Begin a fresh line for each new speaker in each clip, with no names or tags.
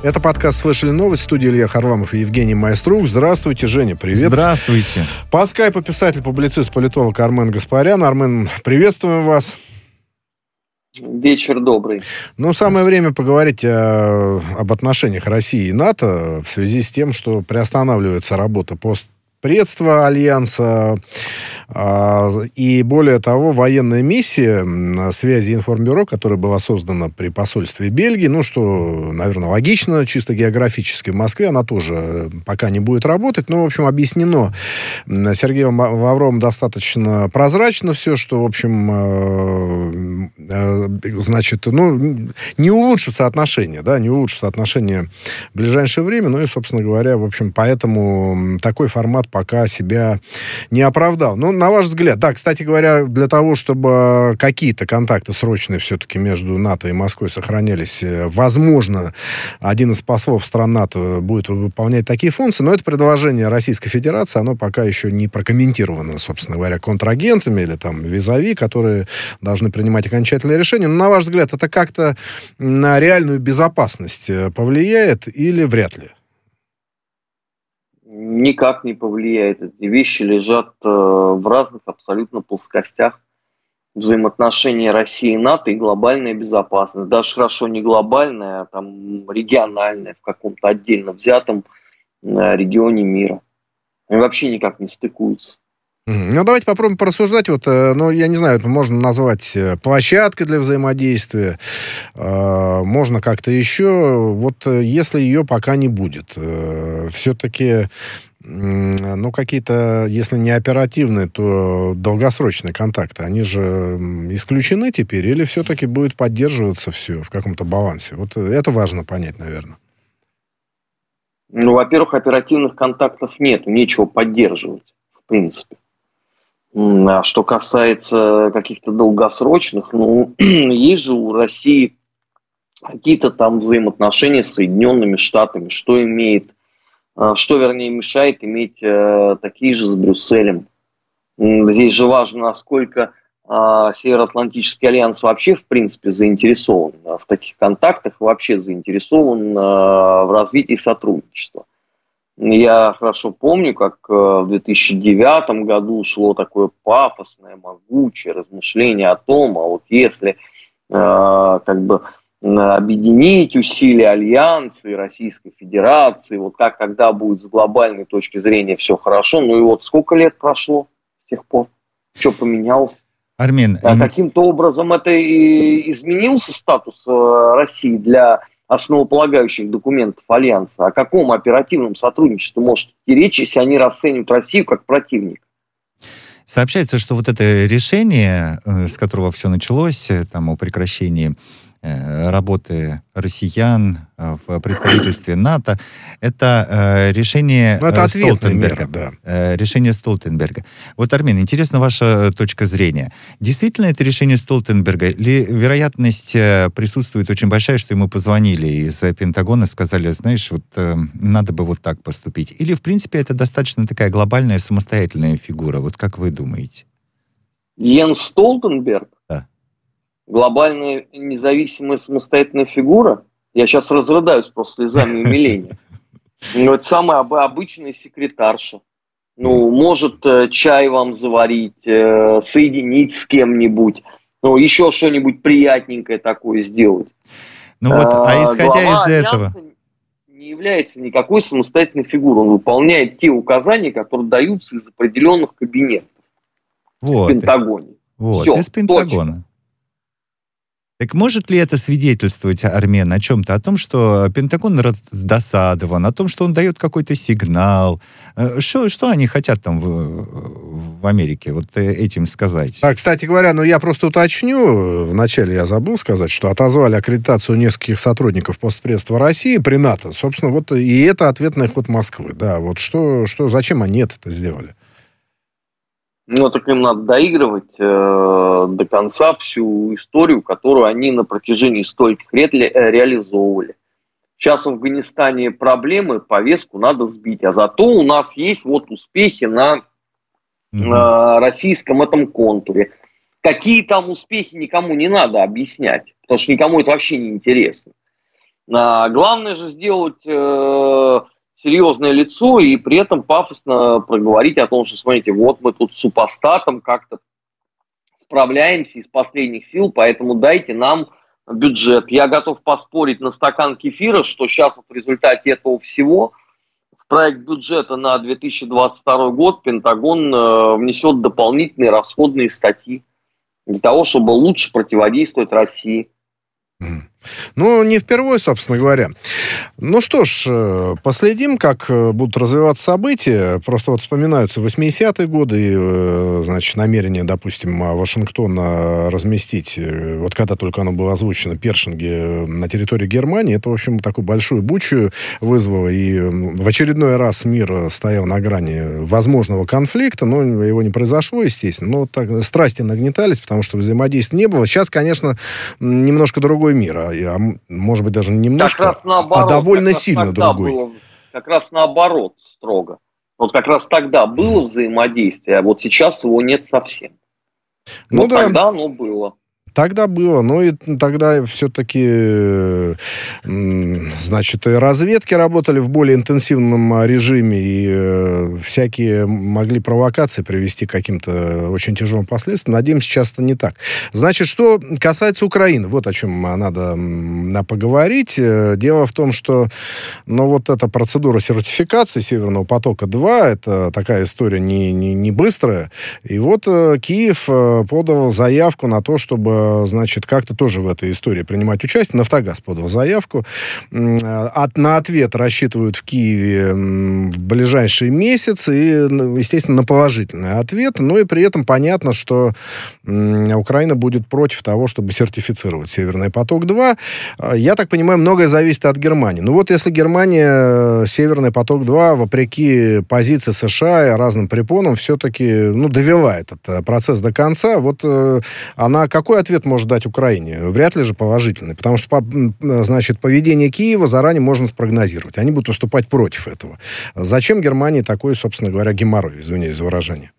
Это подкаст «Слышали новость». Студия Илья Харламов и Евгений Майструк. Здравствуйте, Женя, привет.
Здравствуйте.
По скайпу писатель, публицист, политолог Армен Гаспарян. Армен, приветствуем вас.
Вечер добрый.
Ну, самое время поговорить о, об отношениях России и НАТО в связи с тем, что приостанавливается работа пост предства Альянса. А, и более того, военная миссия связи информбюро, которая была создана при посольстве Бельгии, ну, что, наверное, логично, чисто географически в Москве, она тоже пока не будет работать. Но, в общем, объяснено Сергеем Лавровым достаточно прозрачно все, что, в общем, э, э, значит, ну, не улучшатся отношения, да, не улучшатся отношения в ближайшее время. Ну и, собственно говоря, в общем, поэтому такой формат пока себя не оправдал. Ну, на ваш взгляд, да, кстати говоря, для того, чтобы какие-то контакты срочные все-таки между НАТО и Москвой сохранялись, э, возможно, один из послов стран НАТО будет выполнять такие функции, но это предложение Российской Федерации, оно пока еще не прокомментировано, собственно говоря, контрагентами или там визави, которые должны принимать окончательные решения. Но, на ваш взгляд, это как-то на реальную безопасность э, повлияет или вряд ли?
Никак не повлияет. Эти вещи лежат э, в разных абсолютно плоскостях взаимоотношения России и НАТО и глобальная безопасность. Даже хорошо не глобальная, а там региональная в каком-то отдельно взятом э, регионе мира. Они вообще никак не стыкуются.
Ну, давайте попробуем порассуждать. Вот, э, ну, я не знаю, это можно назвать площадкой для взаимодействия, можно как-то еще. Вот если ее пока не будет, все-таки ну, какие-то, если не оперативные, то долгосрочные контакты, они же исключены теперь, или все-таки будет поддерживаться все в каком-то балансе? Вот это важно понять, наверное.
Ну, во-первых, оперативных контактов нет, нечего поддерживать, в принципе. А что касается каких-то долгосрочных, ну, есть же у России какие-то там взаимоотношения с Соединенными Штатами, что имеет а, что, вернее, мешает иметь э, такие же с Брюсселем. Здесь же важно, насколько а, Североатлантический альянс вообще, в принципе, заинтересован в таких контактах, вообще заинтересован в развитии сотрудничества. Я хорошо помню, как э, в 2009 году шло такое пафосное, могучее размышление о том, а вот если как бы объединить усилия Альянса и Российской Федерации, вот как тогда будет с глобальной точки зрения все хорошо. Ну и вот сколько лет прошло с тех пор? Что поменялось?
Армин,
а каким-то образом это и изменился статус э, России для основополагающих документов Альянса. О каком оперативном сотрудничестве может идти речь, если они расценивают Россию как противник?
Сообщается, что вот это решение, э, с которого все началось, э, там, о прекращении работы россиян э, в представительстве НАТО, это э, решение
ну, это Столтенберга. Мера,
да. Решение Столтенберга. Вот, Армин, интересна ваша точка зрения. Действительно это решение Столтенберга? Или вероятность присутствует очень большая, что ему позвонили из Пентагона, сказали, знаешь, вот надо бы вот так поступить? Или, в принципе, это достаточно такая глобальная самостоятельная фигура? Вот как вы думаете?
Йен Столтенберг глобальная независимая самостоятельная фигура, я сейчас разрыдаюсь просто слезами умиления. Ну, это самая обычная секретарша. Ну, может э, чай вам заварить, э, соединить с кем-нибудь, ну, еще что-нибудь приятненькое такое сделать.
Ну вот, а, а исходя из этого...
Не является никакой самостоятельной фигурой. Он выполняет те указания, которые даются из определенных кабинетов
вот. в Пентагоне. Вот, Все, из Пентагона. Точно. Так может ли это свидетельствовать, Армен, о чем-то? О том, что Пентагон раздосадован, о том, что он дает какой-то сигнал. Э, что, что они хотят там в, в Америке вот э, этим сказать?
А, кстати говоря, ну я просто уточню. Вначале я забыл сказать, что отозвали аккредитацию нескольких сотрудников постпредства России при НАТО. Собственно, вот и это ответный ход Москвы. Да, вот что, что, зачем они это сделали?
Ну, так им надо доигрывать э, до конца всю историю, которую они на протяжении стольких лет ре- э, реализовывали. Сейчас в Афганистане проблемы, повестку надо сбить. А зато у нас есть вот успехи на mm-hmm. российском этом контуре. Какие там успехи, никому не надо объяснять, потому что никому это вообще не интересно. А главное же сделать э, серьезное лицо и при этом пафосно проговорить о том, что, смотрите, вот мы тут с супостатом как-то справляемся из последних сил, поэтому дайте нам бюджет. Я готов поспорить на стакан кефира, что сейчас вот в результате этого всего в проект бюджета на 2022 год Пентагон э, внесет дополнительные расходные статьи для того, чтобы лучше противодействовать России.
Ну, не впервые, собственно говоря. Ну что ж, э, последим, как э, будут развиваться события. Просто вот вспоминаются 80-е годы, э, значит, намерение, допустим, Вашингтона разместить, вот когда только оно было озвучено, Першинги на территории Германии, это, в общем, такую большую бучу вызвало, и в очередной раз мир стоял на грани возможного конфликта, но его не произошло, естественно, но так, страсти нагнетались, потому что взаимодействия не было. Сейчас, конечно, немножко другой мир, а, а может быть, даже немножко, а довольно сильно другой.
Было, как раз наоборот строго. Вот как раз тогда было взаимодействие, а вот сейчас его нет совсем.
Ну Но да.
тогда оно было.
Тогда было, но и тогда все-таки, значит, и разведки работали в более интенсивном режиме, и э, всякие могли провокации привести к каким-то очень тяжелым последствиям. Надеемся, сейчас это не так. Значит, что касается Украины, вот о чем надо поговорить. Э, дело в том, что, ну, вот эта процедура сертификации Северного потока-2, это такая история не, не, не быстрая. И вот э, Киев подал заявку на то, чтобы значит, как-то тоже в этой истории принимать участие. Нафтогаз подал заявку. От, на ответ рассчитывают в Киеве в ближайший месяц и, естественно, на положительный ответ. Ну и при этом понятно, что Украина будет против того, чтобы сертифицировать Северный поток-2. А, я так понимаю, многое зависит от Германии. Ну вот если Германия Северный поток-2, вопреки позиции США и разным препонам, все-таки ну, довела этот э, процесс до конца, вот э, она какой ответ может дать Украине? Вряд ли же положительный, потому что, значит, поведение Киева заранее можно спрогнозировать. Они будут выступать против этого. Зачем Германии такой, собственно говоря, геморрой, извиняюсь за выражение?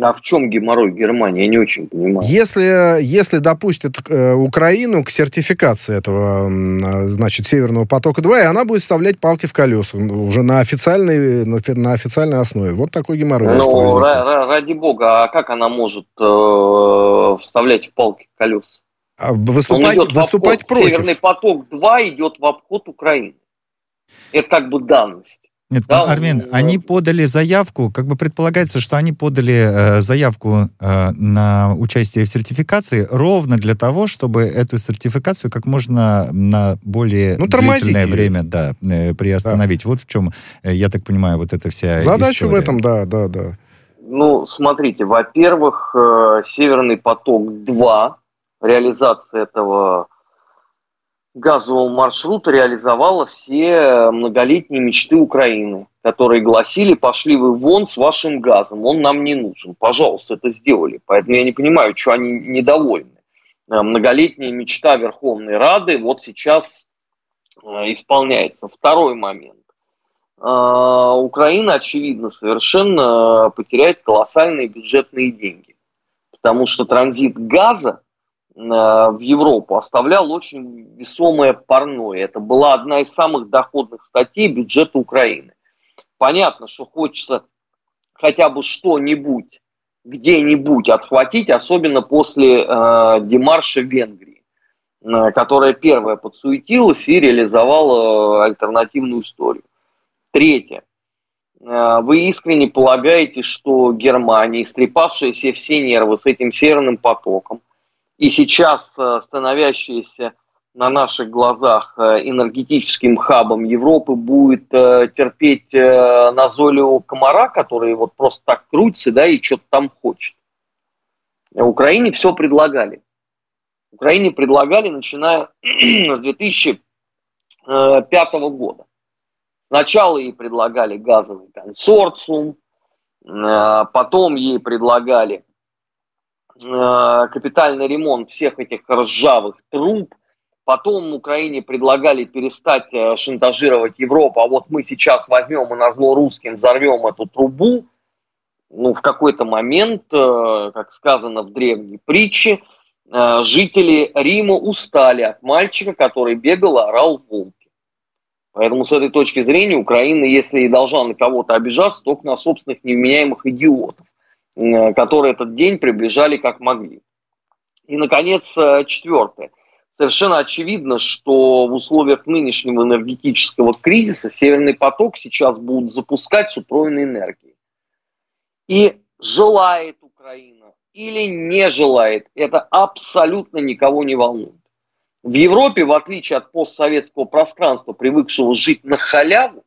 А в чем геморрой Германии? Я не очень понимаю.
Если, если допустят э, Украину к сертификации этого, э, значит, Северного потока-2, и она будет вставлять палки в колеса уже на официальной, на, на официальной основе. Вот такой геморрой.
Ну, ради бога, а как она может э, вставлять в палки в колеса?
А выступать, выступать против.
Северный поток-2 идет в обход Украины. Это как бы данность.
Нет, да, Армен, он... они подали заявку, как бы предполагается, что они подали э, заявку э, на участие в сертификации ровно для того, чтобы эту сертификацию как можно на более ну, длительное время да, э, приостановить. Да. Вот в чем, э, я так понимаю, вот эта вся
Задача история. в этом, да, да, да.
Ну, смотрите, во-первых, э, Северный поток-2, реализация этого газового маршрута реализовала все многолетние мечты Украины, которые гласили, пошли вы вон с вашим газом, он нам не нужен. Пожалуйста, это сделали. Поэтому я не понимаю, что они недовольны. Э, многолетняя мечта Верховной Рады вот сейчас э, исполняется. Второй момент. Э, Украина, очевидно, совершенно потеряет колоссальные бюджетные деньги. Потому что транзит газа в Европу оставлял очень весомое парное. Это была одна из самых доходных статей бюджета Украины. Понятно, что хочется хотя бы что-нибудь где-нибудь отхватить, особенно после э, демарша Венгрии, э, которая первая подсуетилась и реализовала э, альтернативную историю. Третье. Э, вы искренне полагаете, что Германия, истрепавшая все все нервы с этим северным потоком, и сейчас э, становящаяся на наших глазах э, энергетическим хабом Европы будет э, терпеть назойливого комара, который вот просто так крутится, да, и что-то там хочет. Украине все предлагали. Украине предлагали, начиная с 2005 года. Сначала ей предлагали газовый консорциум, потом ей предлагали капитальный ремонт всех этих ржавых труб. Потом Украине предлагали перестать э, шантажировать Европу, а вот мы сейчас возьмем и на зло русским взорвем эту трубу. Ну, в какой-то момент, э, как сказано в древней притче, э, жители Рима устали от мальчика, который бегал и орал волки. Поэтому с этой точки зрения Украина, если и должна на кого-то обижаться, только на собственных невменяемых идиотов, э, которые этот день приближали как могли. И, наконец, э, четвертое. Совершенно очевидно, что в условиях нынешнего энергетического кризиса Северный поток сейчас будут запускать с утроенной энергией. И желает Украина или не желает, это абсолютно никого не волнует. В Европе, в отличие от постсоветского пространства, привыкшего жить на халяву,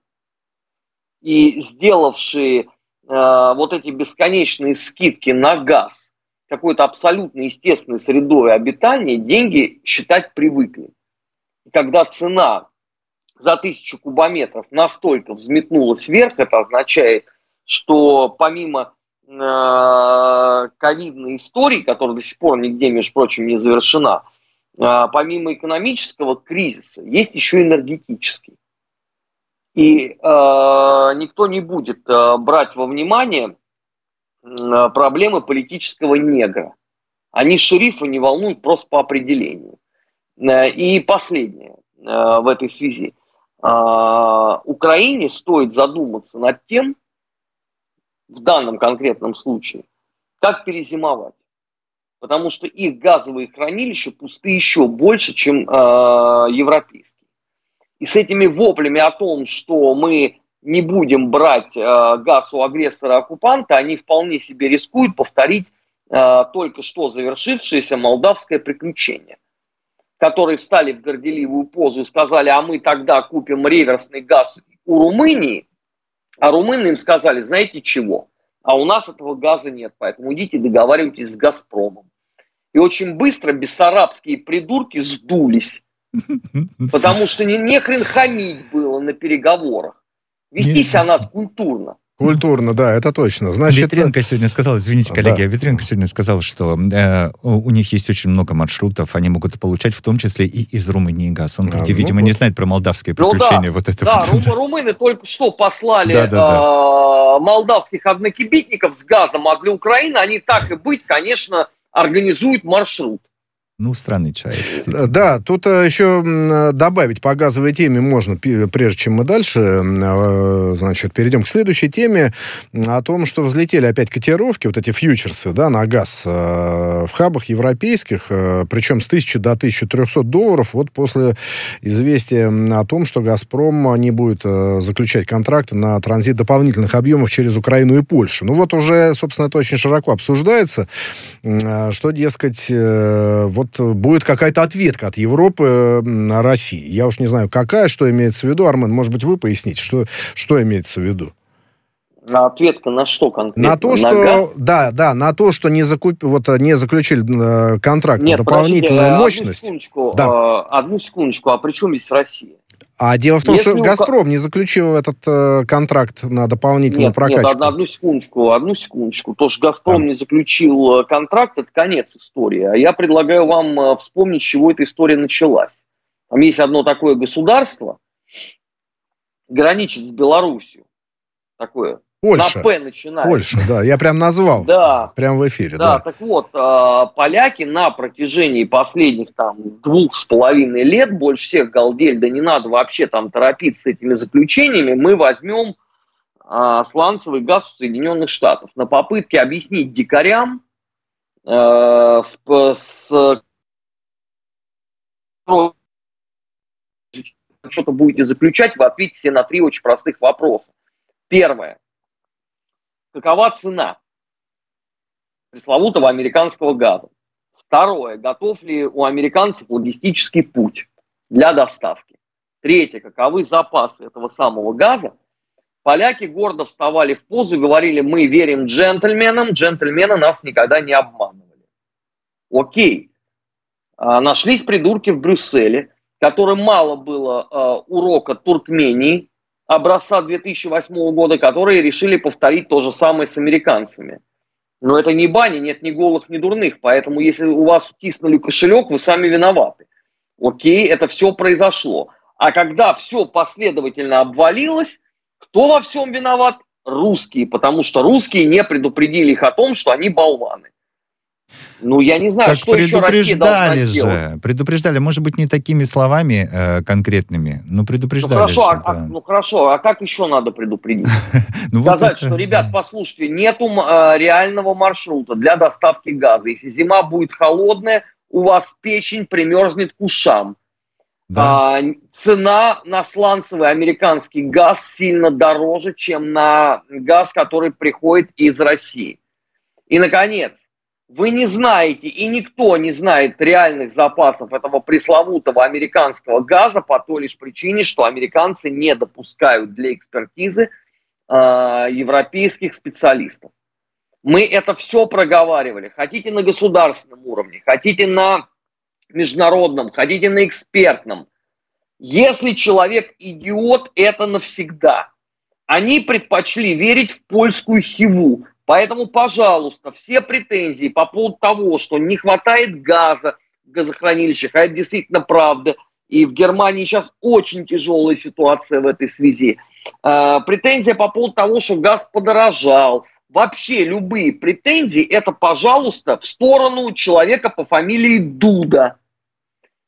и сделавшие э, вот эти бесконечные скидки на газ какой-то абсолютно естественной средой обитания, деньги считать привыкли. И когда цена за тысячу кубометров настолько взметнулась вверх, это означает, что помимо э, ковидной истории, которая до сих пор нигде, между прочим, не завершена, а, помимо экономического кризиса, есть еще энергетический. И э, никто не будет э, брать во внимание э, проблемы политического негра. Они шерифа не волнуют просто по определению. Э, и последнее э, в этой связи. Э, Украине стоит задуматься над тем, в данном конкретном случае, как перезимовать потому что их газовые хранилища пусты еще больше, чем э, европейские. И с этими воплями о том, что мы не будем брать э, газ у агрессора-оккупанта, они вполне себе рискуют повторить э, только что завершившееся молдавское приключение, которые встали в горделивую позу и сказали, а мы тогда купим реверсный газ у Румынии, а румыны им сказали, знаете чего, а у нас этого газа нет, поэтому идите договаривайтесь с «Газпромом». И очень быстро бессарабские придурки сдулись. Потому что не, не хрен хамить было на переговорах. Вестись Нет. она культурно.
Культурно, да, это точно.
Значит, Ветренко сегодня сказал, извините, коллеги, да. Ветренко сегодня сказал, что э, у них есть очень много маршрутов, они могут получать в том числе и из Румынии газ. Он, а, ну, видимо, вот. не знает про молдавские приключения.
Ну, да, вот это да вот. Рум, румыны только что послали да, да, да. Э, молдавских однокибитников с газом, а для Украины они так и быть, конечно, организует маршрут.
Ну, странный человек.
Да, тут э, еще добавить по газовой теме можно, прежде чем мы дальше, э, значит, перейдем к следующей теме, о том, что взлетели опять котировки, вот эти фьючерсы, да, на газ э, в хабах европейских, причем с 1000 до 1300 долларов, вот после известия о том, что «Газпром» не будет заключать контракты на транзит дополнительных объемов через Украину и Польшу. Ну, вот уже, собственно, это очень широко обсуждается, что, дескать, вот вот будет какая-то ответка от Европы на России. Я уж не знаю, какая, что имеется в виду. Армен, может быть, вы поясните, что, что имеется в виду?
А ответка на что конкретно?
На то, на что газ? да, да, на то, что не закуп, вот не заключили э, контракт Нет, на дополнительную подождите, мощность.
Одну секундочку, да. э, одну секундочку, а при чем здесь Россия?
А дело в том, Если что «Газпром» не заключил этот э, контракт на дополнительную нет, прокачку. Нет,
одну секундочку, одну секундочку. То, что «Газпром» а. не заключил э, контракт, это конец истории. А я предлагаю вам э, вспомнить, с чего эта история началась. Там есть одно такое государство, граничит с Белоруссией. Такое
Польша. На П начинает. Польша, да, я прям назвал.
Да.
Прям в эфире,
да. Да, так вот, а, поляки на протяжении последних там двух с половиной лет больше всех галдель, да не надо вообще там торопиться с этими заключениями, мы возьмем а, сланцевый газ у Соединенных Штатов на попытке объяснить дикарям а, с, с что-то будете заключать, вы ответите на три очень простых вопроса. Первое какова цена пресловутого американского газа. Второе, готов ли у американцев логистический путь для доставки. Третье, каковы запасы этого самого газа. Поляки гордо вставали в позу и говорили, мы верим джентльменам, джентльмены нас никогда не обманывали. Окей, а, нашлись придурки в Брюсселе, которым мало было э, урока Туркмении, образца 2008 года, которые решили повторить то же самое с американцами. Но это не бани, нет ни голых, ни дурных. Поэтому если у вас утиснули кошелек, вы сами виноваты. Окей, это все произошло. А когда все последовательно обвалилось, кто во всем виноват? Русские, потому что русские не предупредили их о том, что они болваны. Ну, я не знаю,
так
что еще
предупреждали же, сделать. предупреждали, может быть, не такими словами э, конкретными, но предупреждали. Ну
хорошо,
же,
а, да. ну хорошо, а как еще надо предупредить? ну, Сказать, вот это... что, ребят, послушайте, нету э, реального маршрута для доставки газа. Если зима будет холодная, у вас печень примерзнет к ушам. Да. А, цена на сланцевый американский газ сильно дороже, чем на газ, который приходит из России. И, наконец, вы не знаете, и никто не знает реальных запасов этого пресловутого американского газа по той лишь причине, что американцы не допускают для экспертизы э, европейских специалистов. Мы это все проговаривали. Хотите на государственном уровне, хотите на международном, хотите на экспертном. Если человек идиот, это навсегда. Они предпочли верить в польскую хиву, Поэтому, пожалуйста, все претензии по поводу того, что не хватает газа в газохранилищах, а это действительно правда, и в Германии сейчас очень тяжелая ситуация в этой связи. Э, претензия по поводу того, что газ подорожал. Вообще любые претензии, это, пожалуйста, в сторону человека по фамилии Дуда.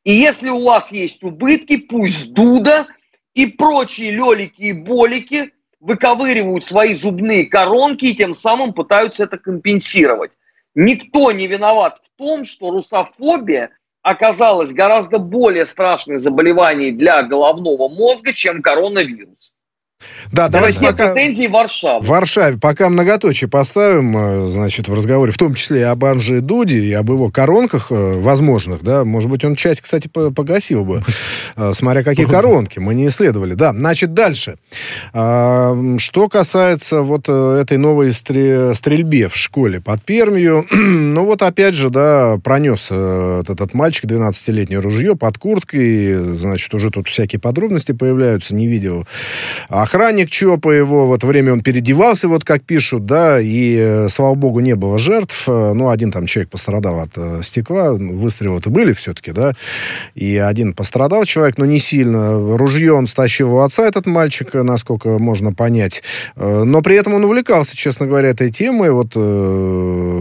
И если у вас есть убытки, пусть Дуда и прочие лелики и болики – выковыривают свои зубные коронки и тем самым пытаются это компенсировать. Никто не виноват в том, что русофобия оказалась гораздо более страшным заболеванием для головного мозга, чем коронавирус.
Да, давайте пока...
претензии Варшавы.
В Варшаве. Пока многоточие поставим, э, значит, в разговоре, в том числе и об Анже Дуде, и об его коронках э, возможных, да, может быть, он часть, кстати, погасил бы, э, смотря какие коронки, мы не исследовали. Да, значит, дальше. А, что касается вот этой новой стрельбе в школе под Пермью, ну вот опять же, да, пронес этот мальчик 12-летнее ружье под курткой, значит, уже тут всякие подробности появляются, не видел охранник ЧОПа его, вот время он переодевался, вот как пишут, да, и, э, слава богу, не было жертв, э, ну, один там человек пострадал от э, стекла, выстрелы-то были все-таки, да, и один пострадал человек, но не сильно, ружье он стащил у отца, этот мальчик, насколько можно понять, но при этом он увлекался, честно говоря, этой темой, вот,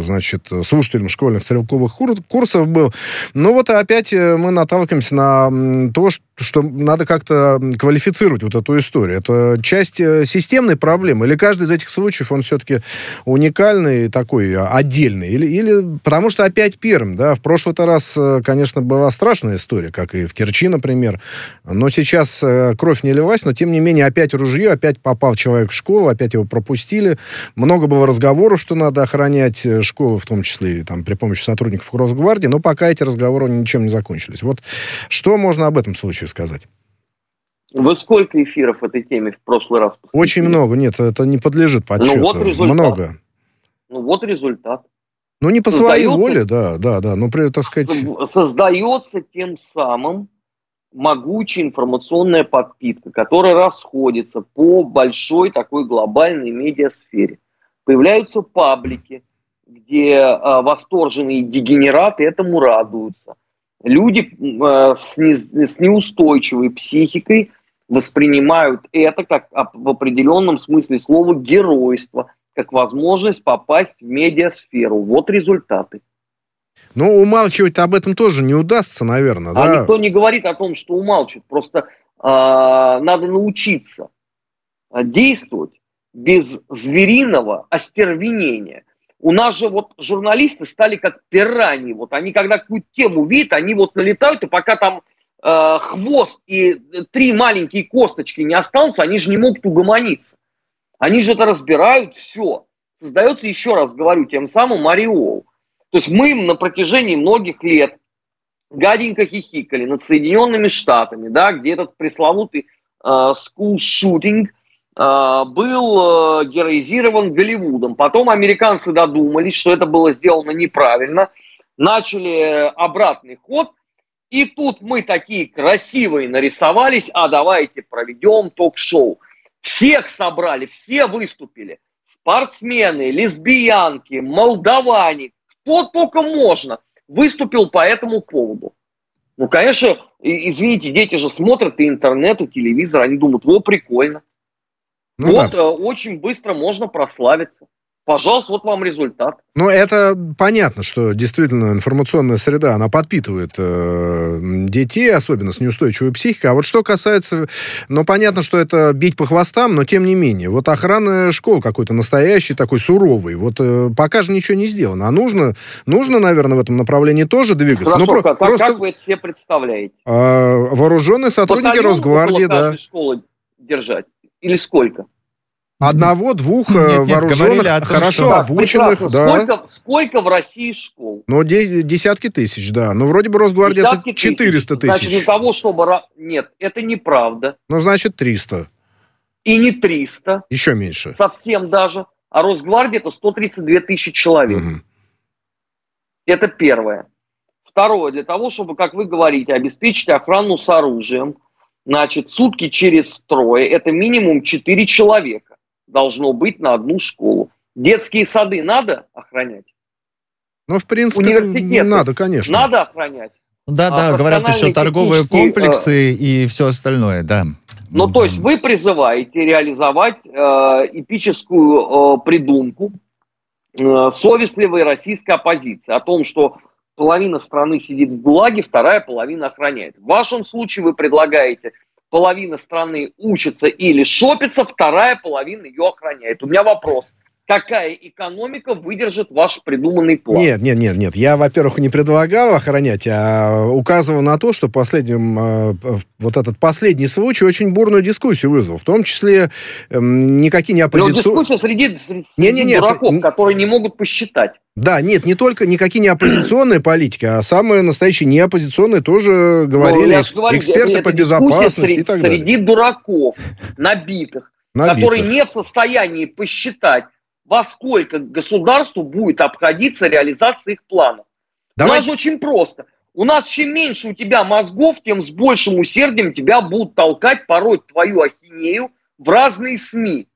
значит, слушателем школьных стрелковых курсов был, но вот опять мы наталкиваемся на то, что надо как-то квалифицировать вот эту историю. Это часть э, системной проблемы? Или каждый из этих случаев, он все-таки уникальный, такой а, отдельный? Или, или потому что опять Пермь, да, в прошлый-то раз, э, конечно, была страшная история, как и в Керчи, например, но сейчас э, кровь не лилась, но тем не менее опять ружье, опять попал человек в школу, опять его пропустили. Много было разговоров, что надо охранять школу, в том числе там, при помощи сотрудников Росгвардии, но пока эти разговоры ничем не закончились. Вот что можно об этом случае сказать?
Вы сколько эфиров этой теме в прошлый раз
посвятили? Очень много. Нет, это не подлежит подсчету.
Ну вот результат.
Много.
Ну вот результат.
Ну не по Создается, своей воле, да, да, да. Ну, так сказать...
Создается тем самым могучая информационная подпитка, которая расходится по большой такой глобальной медиасфере. Появляются паблики, где э, восторженные дегенераты этому радуются. Люди э, с, не, с неустойчивой психикой воспринимают это как в определенном смысле слова геройство, как возможность попасть в медиасферу. Вот результаты.
Ну, умалчивать об этом тоже не удастся, наверное,
а да? никто не говорит о том, что умалчивать. Просто э, надо научиться а, действовать без звериного остервенения. У нас же вот журналисты стали как пираньи. Вот они, когда какую-то тему видят, они вот налетают, и пока там э, хвост и три маленькие косточки не остался, они же не могут угомониться. Они же это разбирают, все. Создается, еще раз говорю, тем самым ореол. То есть мы на протяжении многих лет гаденько хихикали над Соединенными Штатами, да, где этот пресловутый э, school shooting был э, героизирован Голливудом. Потом американцы додумались, что это было сделано неправильно, начали обратный ход – и тут мы такие красивые нарисовались, а давайте проведем ток-шоу. Всех собрали, все выступили. Спортсмены, лесбиянки, молдаване, кто только можно, выступил по этому поводу. Ну, конечно, извините, дети же смотрят и интернет, и телевизор, они думают, о, прикольно. Ну, вот да. Очень быстро можно прославиться. Пожалуйста, вот вам результат.
Ну, это понятно, что действительно информационная среда, она подпитывает э, детей, особенно с неустойчивой психикой. А вот что касается... Ну, понятно, что это бить по хвостам, но тем не менее. Вот охрана школ какой-то настоящий, такой суровый. Вот э, пока же ничего не сделано. А нужно, нужно, наверное, в этом направлении тоже двигаться.
Хорошо, ну, как, просто... как вы это себе представляете? Э,
вооруженные сотрудники Батальон Росгвардии, да.
школы держать? Или сколько?
Одного, двух нет, нет, вооруженных, том, хорошо что... обученных, да.
Сколько, сколько в России школ?
Ну, де- десятки тысяч, да. Ну, вроде бы Росгвардия десятки это 400 тысяч.
Значит, для того, чтобы... Нет, это неправда.
Ну, значит, 300.
И не 300.
Еще меньше.
Совсем даже. А Росгвардия это 132 тысячи человек. Угу. Это первое. Второе, для того, чтобы, как вы говорите, обеспечить охрану с оружием, значит, сутки через трое, это минимум 4 человека должно быть на одну школу. Детские сады надо охранять?
Ну, в принципе, надо, конечно.
Надо охранять.
Да, да, а говорят еще торговые э, комплексы э, и все остальное, да.
Ну, то есть вы призываете реализовать э, эпическую э, придумку э, совестливой российской оппозиции о том, что половина страны сидит в ГУЛАГе, вторая половина охраняет. В вашем случае вы предлагаете половина страны учится или шопится, вторая половина ее охраняет. У меня вопрос. Какая экономика выдержит ваш придуманный план?
Нет, нет, нет, нет. Я, во-первых, не предлагал охранять, а указывал на то, что последним, э, вот этот последний случай очень бурную дискуссию вызвал. В том числе э, никакие не оппозиционные...
дискуссия среди, среди не, не, нет, дураков, не... которые не могут посчитать.
Да, нет, не только никакие не оппозиционные политики, а самые настоящие неоппозиционные тоже говорили, ну, говорю, эксперты по безопасности среди, и так
далее. Среди дураков, набитых, набитых, которые не в состоянии посчитать, во сколько государству будет обходиться реализация их планов. Давайте... У нас очень просто. У нас чем меньше у тебя мозгов, тем с большим усердием тебя будут толкать порой твою ахинею в разные СМИ.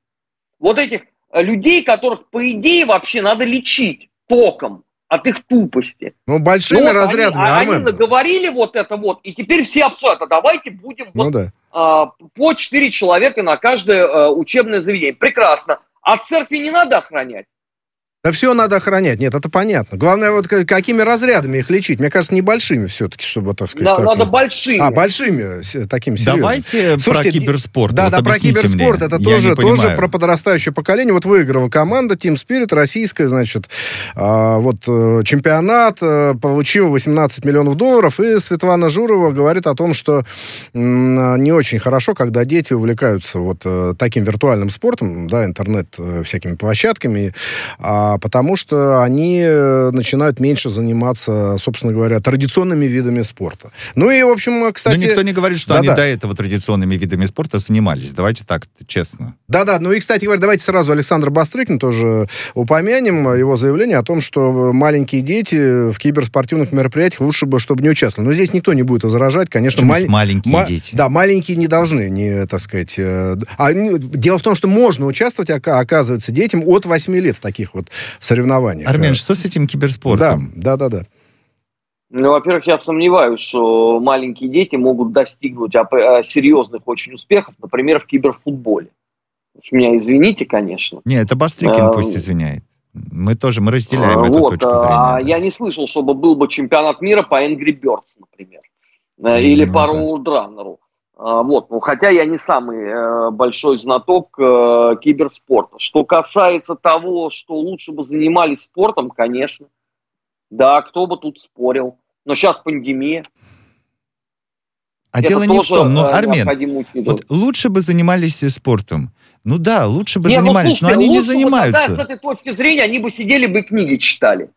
Вот этих э, людей, которых, по идее, вообще надо лечить током от их тупости.
Ну, большими ну, вот разрядами,
они, они наговорили вот это вот, и теперь все обсуждают, а давайте будем ну, вот, да. а, по 4 человека на каждое а, учебное заведение. Прекрасно. А церкви не надо охранять.
Да все надо охранять, нет, это понятно. Главное, вот какими разрядами их лечить. Мне кажется, небольшими все-таки, чтобы, так сказать... Да,
так... надо большими.
А, большими, такими серьезными.
Давайте Слушайте, про киберспорт.
Да, вот да, про киберспорт. Мне. Это тоже, тоже про подрастающее поколение. Вот выиграла команда Team Spirit, российская, значит, а, вот э, чемпионат, а, получил 18 миллионов долларов, и Светлана Журова говорит о том, что м, не очень хорошо, когда дети увлекаются вот а, таким виртуальным спортом, да, интернет всякими площадками, а, а, потому что они э, начинают меньше заниматься, собственно говоря, традиционными видами спорта. Ну и, в общем, кстати...
Но никто не говорит, что да, они да. до этого традиционными видами спорта занимались. Давайте так, честно.
Да-да, ну и, кстати говоря, давайте сразу Александр Бастрыкин тоже упомянем, его заявление о том, что маленькие дети в киберспортивных мероприятиях лучше бы, чтобы не участвовали. Но здесь никто не будет возражать, конечно.
Мал... маленькие ма... дети?
Да, маленькие не должны, не, так сказать... Э... А, дело в том, что можно участвовать, оказывается, детям от 8 лет в таких вот соревнованиях.
Армен, что с этим киберспортом?
Да, да, да, да.
Ну, во-первых, я сомневаюсь, что маленькие дети могут достигнуть серьезных очень успехов, например, в киберфутболе. Меня извините, конечно.
Нет, это Бастрикин а, пусть извиняет. Мы тоже, мы разделяем вот, эту точку зрения. А,
да. Я не слышал, чтобы был бы чемпионат мира по Angry Birds, например. Э, или ну, по да. Roadrunner. А, вот, ну, хотя я не самый э, большой знаток э, киберспорта. Что касается того, что лучше бы занимались спортом, конечно. Да, кто бы тут спорил. Но сейчас пандемия.
А Это дело не в том, но, э, Армен, вот лучше бы занимались спортом. Ну да, лучше бы не, ну, занимались, ну, слушайте, но они не занимаются.
Бы, тогда, с этой точки зрения они бы сидели бы и книги читали.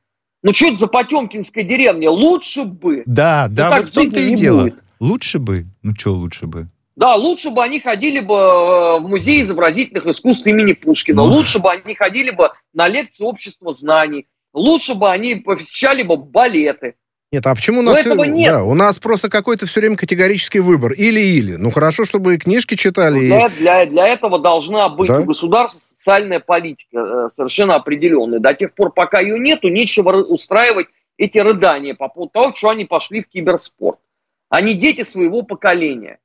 Ну что это за Потемкинская деревня? Лучше бы.
Да, ну, да, вот в том-то и дело. Будет. Лучше бы? Ну что лучше бы?
Да, лучше бы они ходили бы э, в музей изобразительных искусств имени Пушкина, ну... лучше бы они ходили бы на лекции общества знаний, лучше бы они посещали бы балеты.
Нет, а почему у нас...
этого нет.
Да, у нас просто какой-то все время категорический выбор. Или-или. Ну, хорошо, чтобы и книжки читали.
Для, и... для, для этого должна быть да? у государства социальная политика э, совершенно определенная. До тех пор, пока ее нету, нечего устраивать эти рыдания по поводу того, что они пошли в киберспорт. Они дети своего поколения.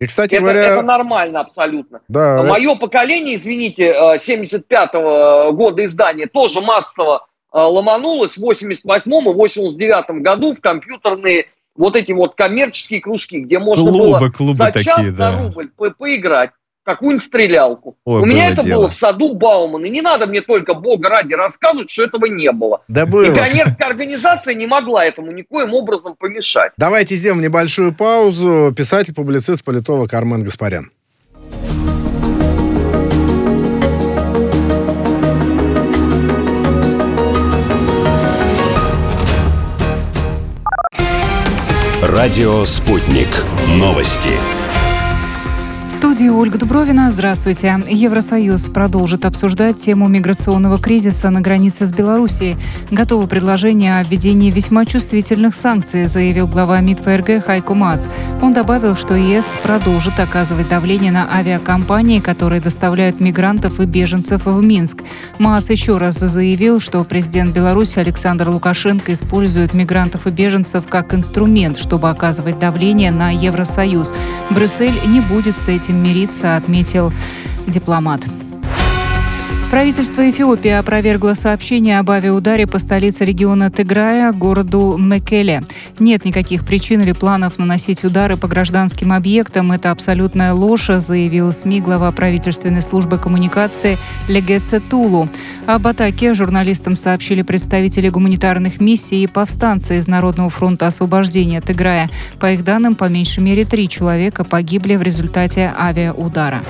И, кстати
это,
говоря...
Это нормально абсолютно.
Да,
Мое это... поколение, извините, 75-го года издания тоже массово ломанулось в 88-м и 89-м году в компьютерные вот эти вот коммерческие кружки, где можно клубы, было клубы за час такие, да. на рубль по поиграть какую-нибудь стрелялку. Ой, У меня это дело. было в саду Баумана. И не надо мне только, бога ради, рассказывать, что этого не было.
Да было.
И пионерская организация не могла этому никоим образом помешать.
Давайте сделаем небольшую паузу. Писатель, публицист, политолог Армен Гаспарян.
Радио «Спутник». Новости
студии Ольга Дубровина. Здравствуйте. Евросоюз продолжит обсуждать тему миграционного кризиса на границе с Белоруссией. Готово предложение о введении весьма чувствительных санкций, заявил глава МИД ФРГ Хайко Мас. Он добавил, что ЕС продолжит оказывать давление на авиакомпании, которые доставляют мигрантов и беженцев в Минск. Мас еще раз заявил, что президент Беларуси Александр Лукашенко использует мигрантов и беженцев как инструмент, чтобы оказывать давление на Евросоюз. Брюссель не будет с этим этим мириться, отметил дипломат. Правительство Эфиопии опровергло сообщение об авиаударе по столице региона Тыграя, городу Мекеле. Нет никаких причин или планов наносить удары по гражданским объектам. Это абсолютная ложь, заявил СМИ глава правительственной службы коммуникации Легесе Тулу. Об атаке журналистам сообщили представители гуманитарных миссий и повстанцы из Народного фронта освобождения Тыграя. По их данным, по меньшей мере три человека погибли в результате авиаудара.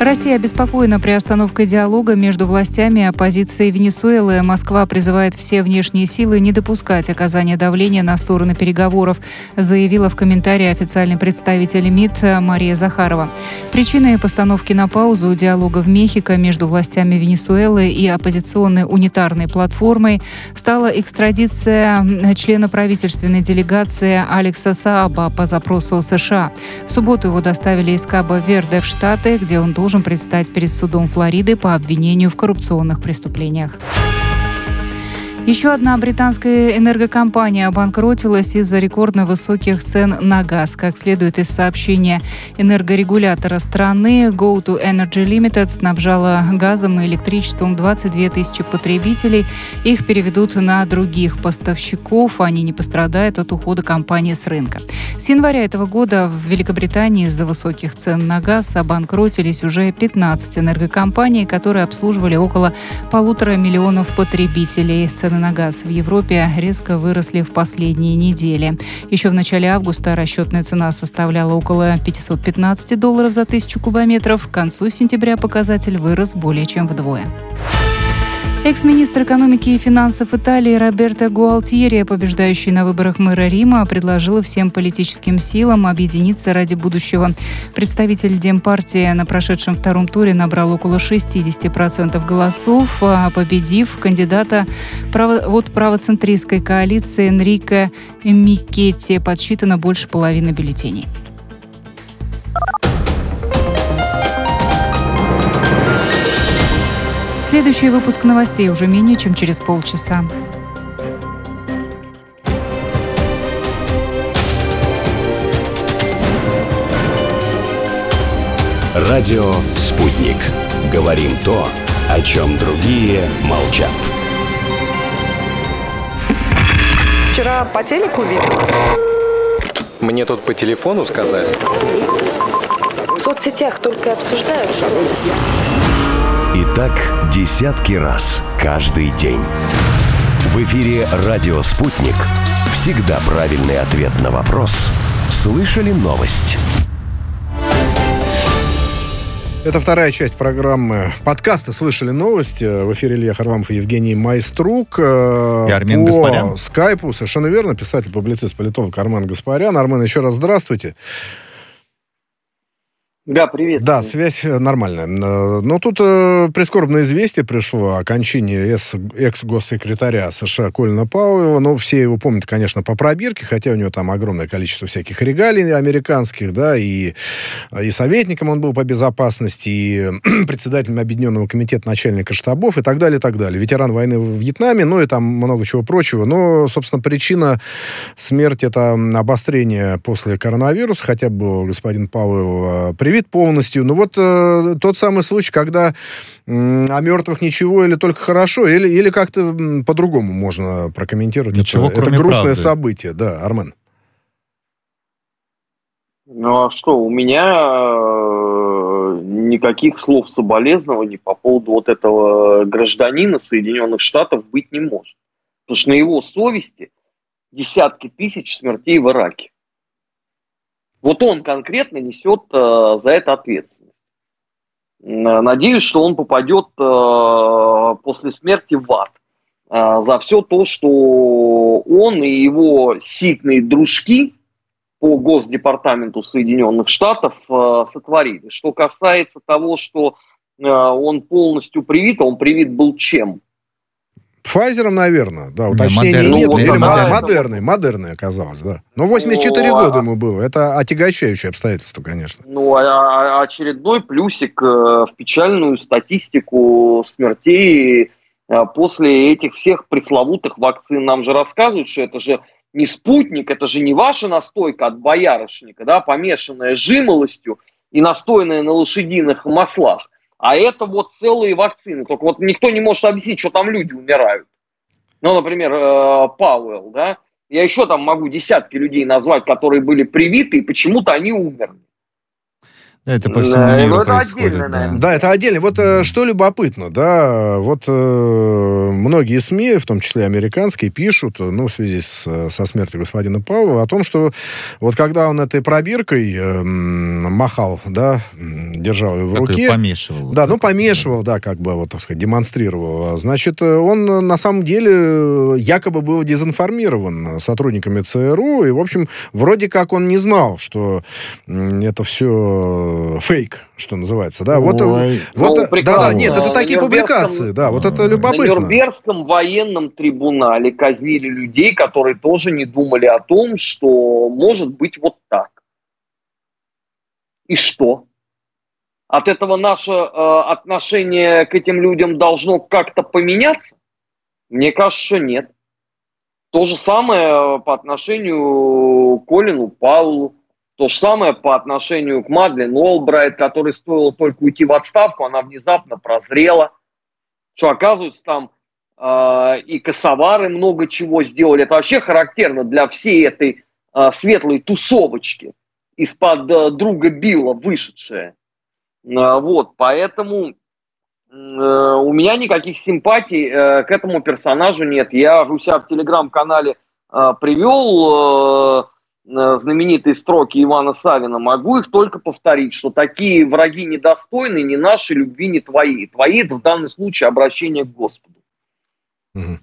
Россия обеспокоена приостановкой диалога между властями и оппозицией Венесуэлы. Москва призывает все внешние силы не допускать оказания давления на стороны переговоров, заявила в комментарии официальный представитель МИД Мария Захарова. Причиной постановки на паузу диалога в Мехико между властями Венесуэлы и оппозиционной унитарной платформой стала экстрадиция члена правительственной делегации Алекса Сааба по запросу США. В субботу его доставили из Каба-Верде в Штаты, где он должен должен предстать перед судом Флориды по обвинению в коррупционных преступлениях. Еще одна британская энергокомпания обанкротилась из-за рекордно высоких цен на газ. Как следует из сообщения энергорегулятора страны, Go2 Energy Limited снабжала газом и электричеством 22 тысячи потребителей. Их переведут на других поставщиков. Они не пострадают от ухода компании с рынка. С января этого года в Великобритании из-за высоких цен на газ обанкротились уже 15 энергокомпаний, которые обслуживали около полутора миллионов потребителей. Цены на газ в Европе резко выросли в последние недели. Еще в начале августа расчетная цена составляла около 515 долларов за тысячу кубометров. К концу сентября показатель вырос более чем вдвое. Экс-министр экономики и финансов Италии Роберто Гуалтьери, побеждающий на выборах мэра Рима, предложил всем политическим силам объединиться ради будущего. Представитель Демпартии на прошедшем втором туре набрал около 60% голосов, а победив кандидата от правоцентристской коалиции Энрико Микетти подсчитано больше половины бюллетеней. Следующий выпуск новостей уже менее чем через полчаса.
Радио «Спутник». Говорим то, о чем другие молчат.
Вчера по телеку видел.
Мне тут по телефону сказали.
В соцсетях только обсуждают, что...
И так десятки раз каждый день. В эфире «Радио Спутник». Всегда правильный ответ на вопрос. Слышали новость?
Это вторая часть программы подкаста «Слышали новости». В эфире Илья Харламов и Евгений Майструк.
Э, и Армен
По
Гаспарян.
скайпу, совершенно верно, писатель, публицист, политолог Армен Гаспарян. Армен, еще раз здравствуйте.
Да, привет.
Да, связь э, нормальная. Э, но тут э, прискорбное известие пришло о кончине экс-госсекретаря США Колина Пауэлла. Ну, все его помнят, конечно, по пробирке, хотя у него там огромное количество всяких регалий американских, да, и, и советником он был по безопасности, и председателем Объединенного комитета начальника штабов и так далее, и так далее. Ветеран войны в Вьетнаме, ну и там много чего прочего. Но, собственно, причина смерти это обострение после коронавируса, хотя бы господин Пауэлл привит привит полностью. Ну вот э, тот самый случай, когда э, о мертвых ничего или только хорошо, или, или как-то по-другому можно прокомментировать
ничего,
это, это грустное правды. событие. Да, Армен.
Ну а что, у меня э, никаких слов соболезнований по поводу вот этого гражданина Соединенных Штатов быть не может. Потому что на его совести десятки тысяч смертей в Ираке. Вот он конкретно несет э, за это ответственность. Надеюсь, что он попадет э, после смерти в ад э, за все то, что он и его ситные дружки по Госдепартаменту Соединенных Штатов э, сотворили. Что касается того, что э, он полностью привит, он привит был чем?
Пфайзером, наверное, да, уточнения
не,
нет.
Ну,
Или
модерный,
модерный, модерный оказалось, да. Но 84 ну, года ему было. Это отягощающее обстоятельство, конечно.
Ну, а, а очередной плюсик э, в печальную статистику смертей э, после этих всех пресловутых вакцин. Нам же рассказывают, что это же не спутник, это же не ваша настойка от боярышника, да, помешанная жимолостью и настойная на лошадиных маслах. А это вот целые вакцины. Только вот никто не может объяснить, что там люди умирают. Ну, например, э, Пауэлл, да. Я еще там могу десятки людей назвать, которые были привиты, и почему-то они умерли.
Это по всему да, миру это происходит. Отдельно,
да. да, это отдельно. Вот э, что любопытно, да, вот э, многие СМИ, в том числе американские, пишут, ну, в связи с, со смертью господина Павла, о том, что вот когда он этой пробиркой э, махал, да, держал ее в как руке.
помешивал.
Да, ну, помешивал, да, как бы, вот, так сказать, демонстрировал. Значит, он на самом деле якобы был дезинформирован сотрудниками ЦРУ, и, в общем, вроде как он не знал, что это все фейк, что называется, да? Вот,
Ой.
вот, ну, да, да, нет, это такие публикации, да, вот это любопытно.
На Нюрнбергском военном трибунале казнили людей, которые тоже не думали о том, что может быть вот так. И что? От этого наше э, отношение к этим людям должно как-то поменяться? Мне кажется, что нет. То же самое по отношению к Колину Павлу. То же самое по отношению к Мадлен Олбрайт, которой стоило только уйти в отставку, она внезапно прозрела. Что, оказывается, там э, и косовары много чего сделали. Это вообще характерно для всей этой э, светлой тусовочки из-под э, друга Билла вышедшая. Э, вот, поэтому э, у меня никаких симпатий э, к этому персонажу нет. Я у себя в телеграм-канале э, привел... Э, знаменитые строки Ивана Савина, могу их только повторить, что такие враги недостойны ни нашей любви, ни твоей. Твои это в данном случае обращение к Господу.
Угу.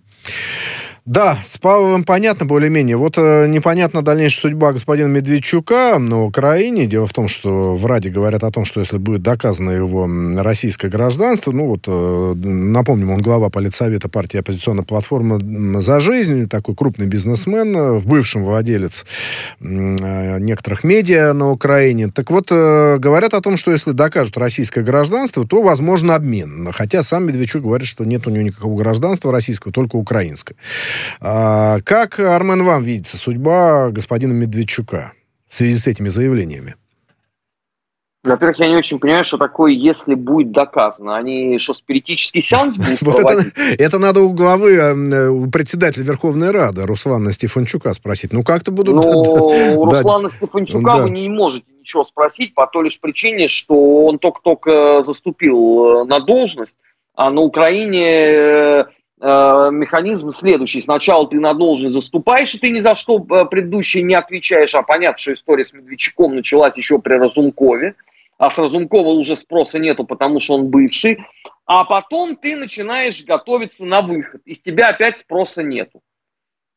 Да, с Павловым понятно более-менее. Вот э, непонятна дальнейшая судьба господина Медведчука на Украине. Дело в том, что в Раде говорят о том, что если будет доказано его российское гражданство, ну вот, э, напомним, он глава политсовета партии оппозиционной платформы «За жизнь», такой крупный бизнесмен, э, в бывшем владелец э, некоторых медиа на Украине. Так вот, э, говорят о том, что если докажут российское гражданство, то возможен обмен. Хотя сам Медведчук говорит, что нет у него никакого гражданства российского, только украинское. А, как, Армен, вам видится судьба господина Медведчука в связи с этими заявлениями?
Во-первых, я не очень понимаю, что такое, если будет доказано. Они что, спиритический сеанс будут вот
это, это надо у главы, э, у председателя Верховной Рады Руслана Стефанчука спросить. Ну, как-то будут...
Ну, у Руслана Стефанчука вы не можете ничего спросить по той лишь причине, что он только-только заступил э, на должность, а на Украине э, Э, механизм следующий. Сначала ты на должность заступаешь, и ты ни за что э, предыдущий не отвечаешь. А понятно, что история с Медведчуком началась еще при Разумкове. А с Разумкова уже спроса нету, потому что он бывший. А потом ты начинаешь готовиться на выход. Из тебя опять спроса нету.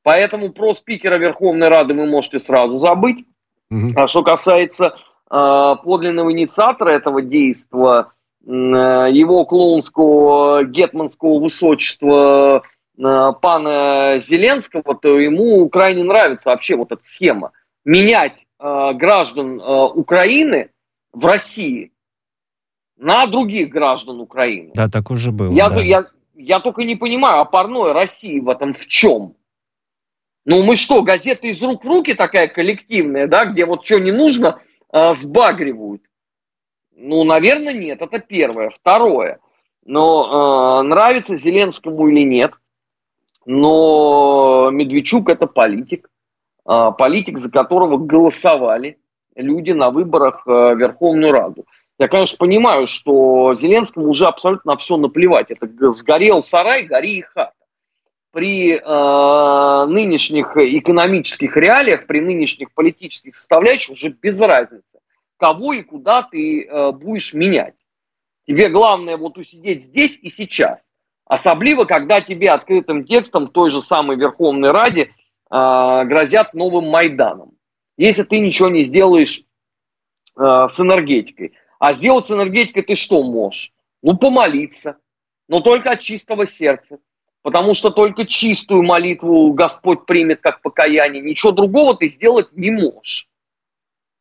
Поэтому про спикера Верховной Рады вы можете сразу забыть. Угу. А что касается подлинного инициатора этого действия, его клоунского гетманского высочества пана Зеленского, то ему крайне нравится вообще вот эта схема. Менять граждан Украины в России на других граждан Украины.
Да, так уже было.
Я,
да.
я, я только не понимаю, а парное России в этом в чем? Ну мы что, газета из рук в руки такая коллективная, да, где вот что не нужно, э, сбагривают? Ну, наверное, нет, это первое. Второе, но э, нравится Зеленскому или нет, но Медведчук это политик, э, политик, за которого голосовали люди на выборах э, Верховную Раду. Я, конечно, понимаю, что Зеленскому уже абсолютно все наплевать. Это сгорел сарай, гори и хата. При э, нынешних экономических реалиях, при нынешних политических составляющих уже без разницы, кого и куда ты э, будешь менять. Тебе главное вот усидеть здесь и сейчас. Особливо, когда тебе открытым текстом в той же самой Верховной Раде э, грозят новым Майданом. Если ты ничего не сделаешь э, с энергетикой. А сделать с энергетикой ты что можешь? Ну, помолиться, но только от чистого сердца. Потому что только чистую молитву Господь примет как покаяние. Ничего другого ты сделать не можешь.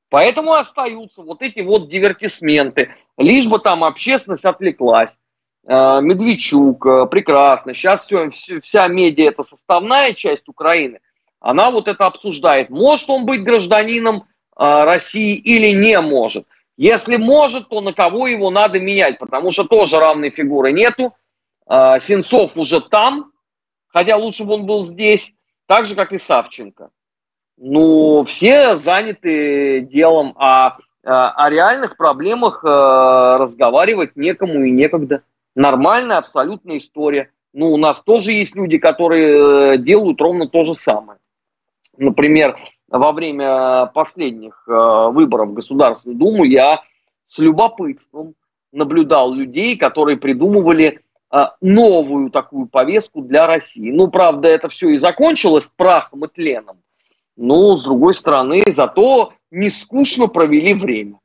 Поэтому остаются вот эти вот дивертисменты. Лишь бы там общественность отвлеклась. Э, Медведчук, э, прекрасно. Сейчас все, вся медиа, это составная часть Украины, она вот это обсуждает. Может он быть гражданином э, России или не может. Если может, то на кого его надо менять, потому что тоже равной фигуры нету. Сенцов уже там, хотя лучше бы он был здесь, так же, как и Савченко. Ну, все заняты делом, а, а о реальных проблемах а, разговаривать некому и некогда. Нормальная абсолютная история. Ну, у нас тоже есть люди, которые э, делают ровно то же самое. Например, во время последних э, выборов в Государственную Думу я с любопытством наблюдал людей, которые придумывали э, новую такую повестку для России. Ну, правда, это все и закончилось прахом и тленом. Но, с другой стороны, зато не скучно провели время.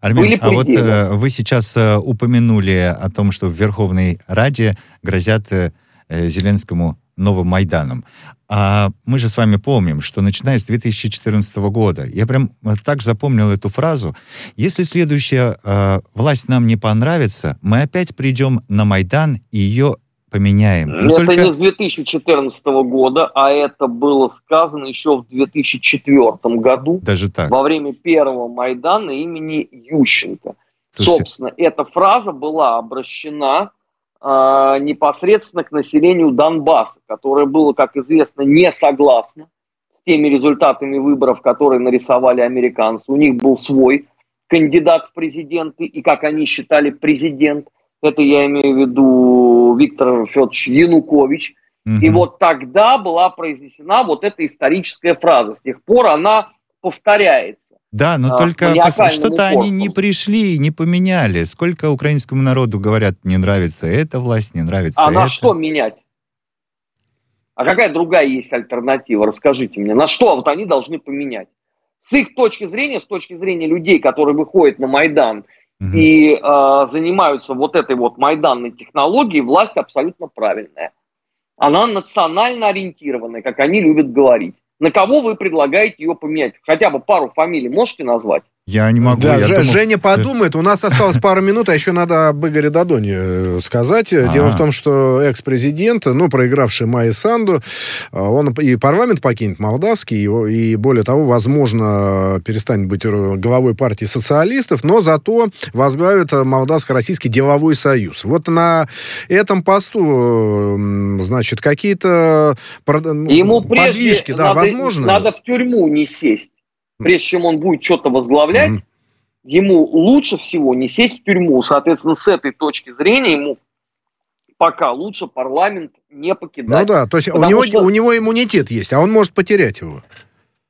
Армен, а вот э, вы сейчас э, упомянули о том, что в Верховной Раде грозят э, Зеленскому новым Майданом. А мы же с вами помним, что начиная с 2014 года, я прям так запомнил эту фразу, если следующая э, власть нам не понравится, мы опять придем на Майдан и ее поменяем.
Но это только... не с 2014 года, а это было сказано еще в 2004 году.
Даже так?
Во время первого Майдана имени Ющенко. Слушайте... Собственно, эта фраза была обращена э, непосредственно к населению Донбасса, которое было, как известно, не согласно с теми результатами выборов, которые нарисовали американцы. У них был свой кандидат в президенты и, как они считали, президент. Это я имею в виду Виктор Федорович Янукович. Угу. И вот тогда была произнесена вот эта историческая фраза. С тех пор она повторяется.
Да, но а, только что-то они не пришли, не поменяли. Сколько украинскому народу говорят, не нравится эта власть, не нравится
А
это.
на что менять? А какая другая есть альтернатива? Расскажите мне. На что вот они должны поменять? С их точки зрения, с точки зрения людей, которые выходят на Майдан угу. и э, занимаются вот этой вот майданной технологией, власть абсолютно правильная. Она национально ориентированная, как они любят говорить. На кого вы предлагаете ее поменять? Хотя бы пару фамилий можете назвать?
Я не могу.
Да,
я
Ж,
думал...
Женя подумает. У нас осталось пару минут, а еще надо об Игоре Дадоне э, сказать. А-а-а. Дело в том, что экс-президент, ну, проигравший Майи Санду, э, он и парламент покинет молдавский, и, более того, возможно, перестанет быть главой партии социалистов, но зато возглавит Молдавско-Российский деловой союз. Вот на этом посту, значит, какие-то
Ему подвижки, да, надо, возможно. Надо в тюрьму не сесть прежде чем он будет что-то возглавлять, mm-hmm. ему лучше всего не сесть в тюрьму. Соответственно, с этой точки зрения ему пока лучше парламент не покидать.
Ну да, то есть у него, что... у него иммунитет есть, а он может потерять его.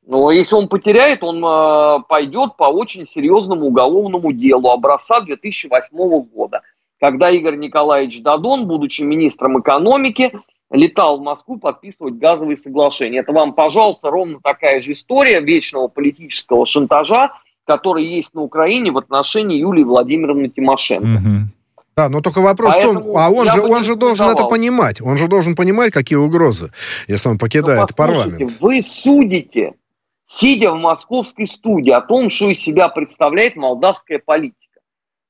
Но если он потеряет, он э, пойдет по очень серьезному уголовному делу образца 2008 года, когда Игорь Николаевич Дадон, будучи министром экономики, летал в Москву подписывать газовые соглашения. Это вам, пожалуйста, ровно такая же история вечного политического шантажа, который есть на Украине в отношении Юлии Владимировны Тимошенко.
Мгм.
Да, но только вопрос
Поэтому
в том, а он же, он же должен это
рекомендовал.
понимать. Он же должен понимать, какие угрозы, если он
Ну,
покидает парламент.
Вы судите, сидя в московской студии, о том, что из себя представляет молдавская политика.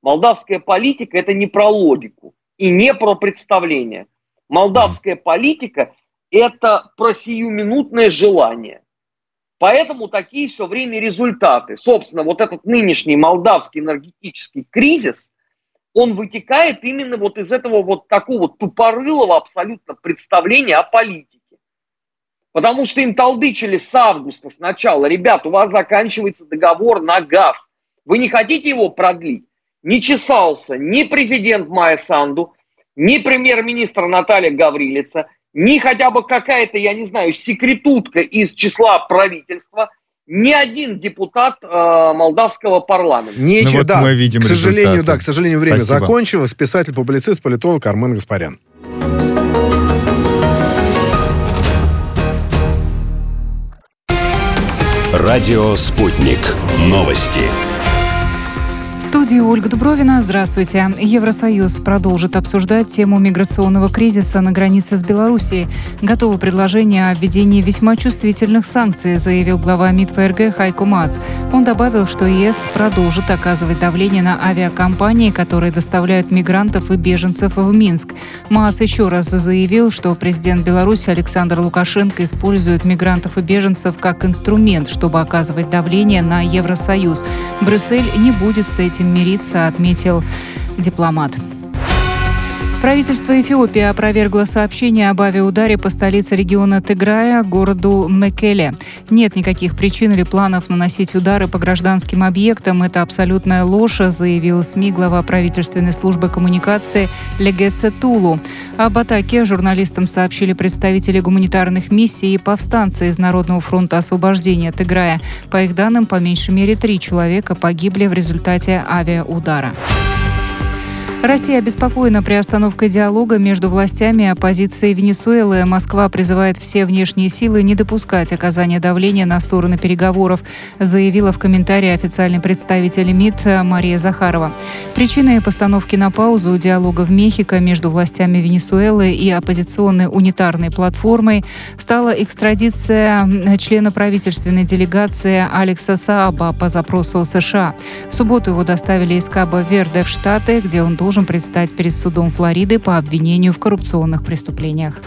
Молдавская политика – это не про логику и не про представление. Молдавская политика – это про сиюминутное желание. Поэтому такие все время результаты. Собственно, вот этот нынешний молдавский энергетический кризис, он вытекает именно вот из этого вот такого тупорылого абсолютно представления о политике. Потому что им толдычили с августа сначала, ребят, у вас заканчивается договор на газ. Вы не хотите его продлить? Не чесался ни президент Майя Санду, ни премьер-министр Наталья Гаврилица, ни хотя бы какая-то, я не знаю, секретутка из числа правительства, ни один депутат э, молдавского парламента.
Нечего,
Ну вот
да.
мы видим
к сожалению,
результаты.
да, к сожалению, время
Спасибо.
закончилось. Писатель, публицист, политолог Армен Гаспарян.
Радио «Спутник». Новости.
В студии Ольга Дубровина. Здравствуйте. Евросоюз продолжит обсуждать тему миграционного кризиса на границе с Белоруссией. Готовы предложения о введении весьма чувствительных санкций, заявил глава МИД ФРГ Хайко Мас. Он добавил, что ЕС продолжит оказывать давление на авиакомпании, которые доставляют мигрантов и беженцев в Минск. Мас еще раз заявил, что президент Беларуси Александр Лукашенко использует мигрантов и беженцев как инструмент, чтобы оказывать давление на Евросоюз. Брюссель не будет с этим мириться, отметил дипломат. Правительство Эфиопии опровергло сообщение об авиаударе по столице региона Тыграя, городу Мекеле. Нет никаких причин или планов наносить удары по гражданским объектам. Это абсолютная ложь, заявил СМИ глава правительственной службы коммуникации Легесе Тулу. Об атаке журналистам сообщили представители гуманитарных миссий и повстанцы из Народного фронта освобождения Тыграя. По их данным, по меньшей мере три человека погибли в результате авиаудара. Россия обеспокоена приостановкой диалога между властями и оппозицией Венесуэлы. Москва призывает все внешние силы не допускать оказания давления на стороны переговоров, заявила в комментарии официальный представитель МИД Мария Захарова. Причиной постановки на паузу диалога в Мехико между властями Венесуэлы и оппозиционной унитарной платформой стала экстрадиция члена правительственной делегации Алекса Сааба по запросу США. В субботу его доставили из Каба-Верде в Штаты, где он должен предстать перед судом Флориды по обвинению в коррупционных преступлениях.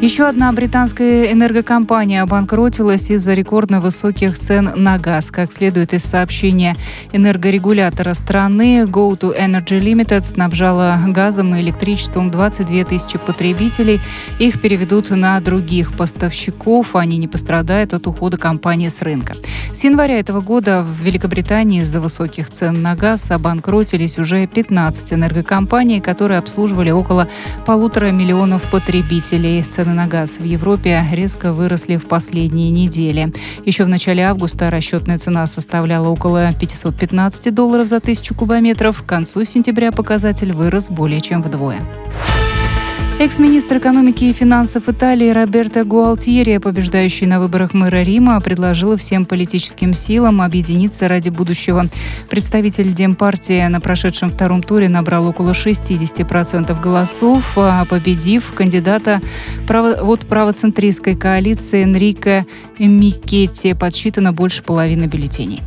Еще одна британская энергокомпания обанкротилась из-за рекордно высоких цен на газ. Как следует из сообщения энергорегулятора страны, Go to Energy Limited снабжала газом и электричеством 22 тысячи потребителей. Их переведут на других поставщиков. Они не пострадают от ухода компании с рынка. С января этого года в Великобритании из-за высоких цен на газ обанкротились уже 15 энергокомпаний, которые обслуживали около полутора миллионов потребителей. Цены на газ в Европе резко выросли в последние недели. Еще в начале августа расчетная цена составляла около 515 долларов за тысячу кубометров. К концу сентября показатель вырос более чем вдвое. Экс-министр экономики и финансов Италии Роберто Гуалтьери, побеждающий на выборах мэра Рима, предложил всем политическим силам объединиться ради будущего. Представитель Демпартии на прошедшем втором туре набрал около 60% голосов, а победив кандидата от правоцентристской коалиции Энрико Микетти, подсчитано больше половины бюллетеней.